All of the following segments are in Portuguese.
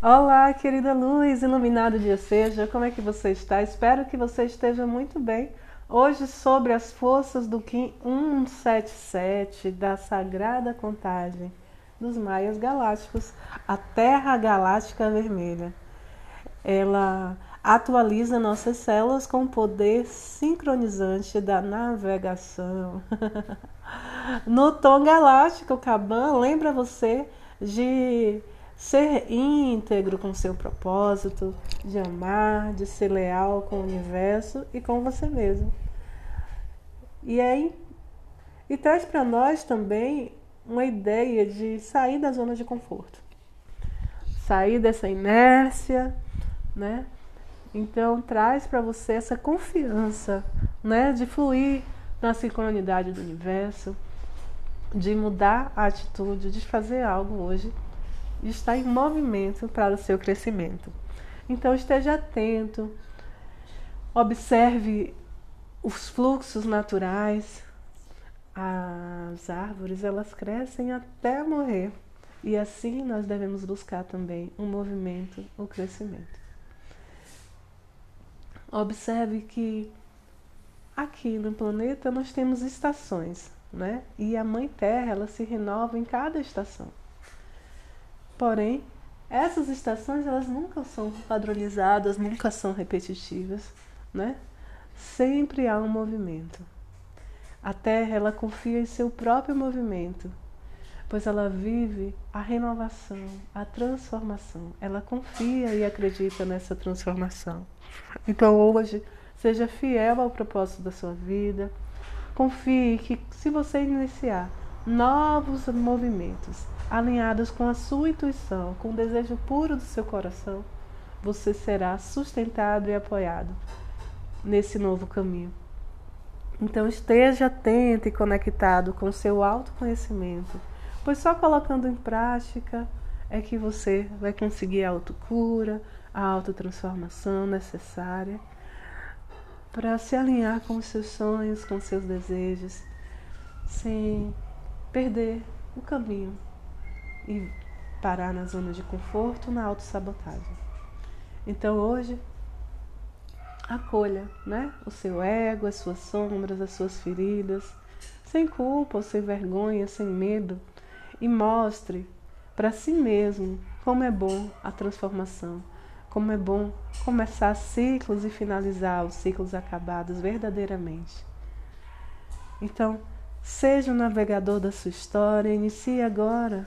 Olá, querida luz, iluminado dia seja, como é que você está? Espero que você esteja muito bem. Hoje sobre as forças do Kim 177 da Sagrada Contagem dos Maias Galácticos, a Terra Galáctica Vermelha. Ela atualiza nossas células com o poder sincronizante da navegação. no tom galáctico, Caban lembra você de ser íntegro com seu propósito, de amar, de ser leal com o universo e com você mesmo. E aí, e traz para nós também uma ideia de sair da zona de conforto, sair dessa inércia, né? Então traz para você essa confiança, né, de fluir na sincronidade do universo, de mudar a atitude, de fazer algo hoje, estar em movimento para o seu crescimento. Então esteja atento, observe os fluxos naturais. As árvores elas crescem até morrer e assim nós devemos buscar também um movimento, o um crescimento. Observe que aqui no planeta nós temos estações, né? E a Mãe Terra ela se renova em cada estação. Porém, essas estações elas nunca são padronizadas, nunca são repetitivas, né? Sempre há um movimento. A Terra ela confia em seu próprio movimento, pois ela vive a renovação, a transformação. Ela confia e acredita nessa transformação. Então hoje, seja fiel ao propósito da sua vida. Confie que se você iniciar novos movimentos alinhados com a sua intuição, com o desejo puro do seu coração, você será sustentado e apoiado nesse novo caminho. Então esteja atento e conectado com o seu autoconhecimento, pois só colocando em prática é que você vai conseguir a autocura, a autotransformação necessária para se alinhar com os seus sonhos, com os seus desejos, sem perder o caminho e parar na zona de conforto, na autossabotagem. Então hoje, acolha né, o seu ego, as suas sombras, as suas feridas, sem culpa ou sem vergonha, sem medo, e mostre para si mesmo como é bom a transformação, como é bom começar ciclos e finalizar os ciclos acabados verdadeiramente. Então, seja o navegador da sua história, inicie agora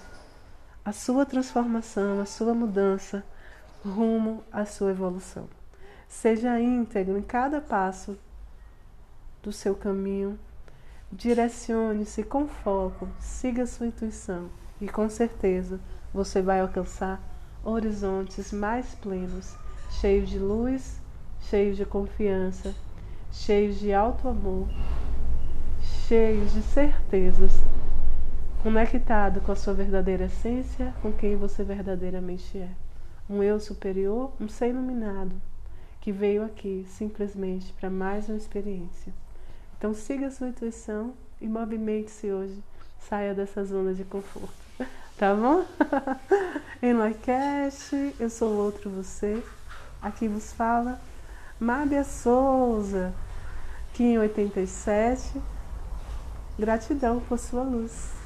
a sua transformação, a sua mudança rumo à sua evolução. Seja íntegro em cada passo do seu caminho, direcione-se com foco, siga sua intuição e com certeza você vai alcançar horizontes mais plenos, cheios de luz, cheios de confiança, cheios de alto amor, cheios de certezas, conectado com a sua verdadeira essência, com quem você verdadeiramente é. Um eu superior, um ser iluminado, que veio aqui simplesmente para mais uma experiência. Então siga a sua intuição e movimente-se hoje. Saia dessa zona de conforto. Tá bom? em Noicast, eu sou outro você. Aqui vos fala Mábia Souza, Kim 87. Gratidão por sua luz.